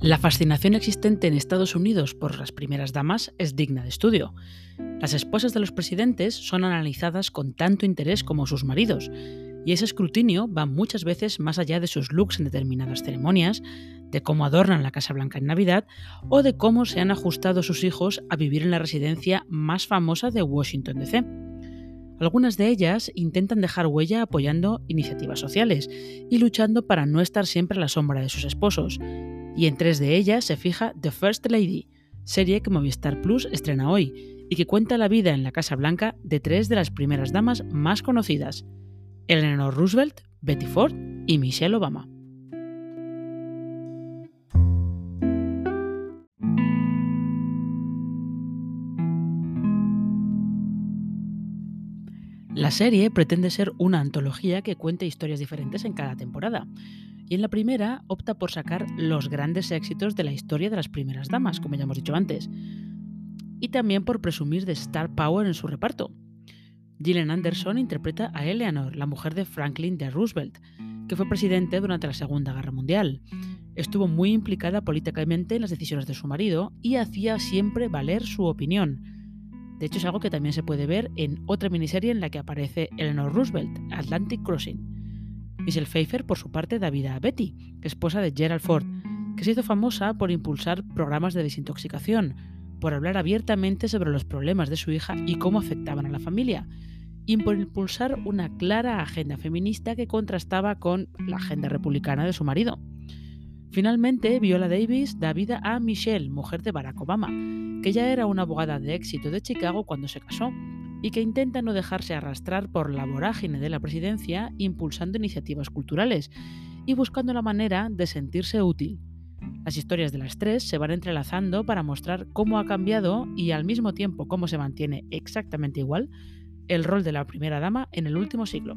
La fascinación existente en Estados Unidos por las primeras damas es digna de estudio. Las esposas de los presidentes son analizadas con tanto interés como sus maridos, y ese escrutinio va muchas veces más allá de sus looks en determinadas ceremonias, de cómo adornan la Casa Blanca en Navidad o de cómo se han ajustado sus hijos a vivir en la residencia más famosa de Washington, D.C. Algunas de ellas intentan dejar huella apoyando iniciativas sociales y luchando para no estar siempre a la sombra de sus esposos, y en tres de ellas se fija The First Lady, serie que Movistar Plus estrena hoy y que cuenta la vida en la Casa Blanca de tres de las primeras damas más conocidas, Eleanor Roosevelt, Betty Ford y Michelle Obama. La serie pretende ser una antología que cuente historias diferentes en cada temporada, y en la primera opta por sacar los grandes éxitos de la historia de las primeras damas, como ya hemos dicho antes, y también por presumir de star power en su reparto. Gillian Anderson interpreta a Eleanor, la mujer de Franklin D. Roosevelt, que fue presidente durante la Segunda Guerra Mundial. Estuvo muy implicada políticamente en las decisiones de su marido y hacía siempre valer su opinión. De hecho, es algo que también se puede ver en otra miniserie en la que aparece Eleanor Roosevelt, Atlantic Crossing. Michelle Pfeiffer, por su parte, da vida a Betty, esposa de Gerald Ford, que se hizo famosa por impulsar programas de desintoxicación, por hablar abiertamente sobre los problemas de su hija y cómo afectaban a la familia, y por impulsar una clara agenda feminista que contrastaba con la agenda republicana de su marido. Finalmente, Viola Davis da vida a Michelle, mujer de Barack Obama, que ya era una abogada de éxito de Chicago cuando se casó y que intenta no dejarse arrastrar por la vorágine de la presidencia impulsando iniciativas culturales y buscando la manera de sentirse útil. Las historias de las tres se van entrelazando para mostrar cómo ha cambiado y al mismo tiempo cómo se mantiene exactamente igual el rol de la primera dama en el último siglo.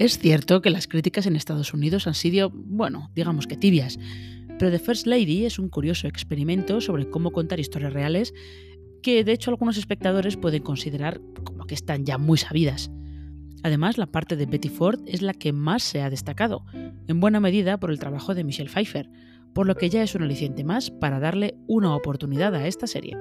Es cierto que las críticas en Estados Unidos han sido, bueno, digamos que tibias, pero The First Lady es un curioso experimento sobre cómo contar historias reales que de hecho algunos espectadores pueden considerar como que están ya muy sabidas. Además, la parte de Betty Ford es la que más se ha destacado, en buena medida por el trabajo de Michelle Pfeiffer, por lo que ya es un aliciente más para darle una oportunidad a esta serie.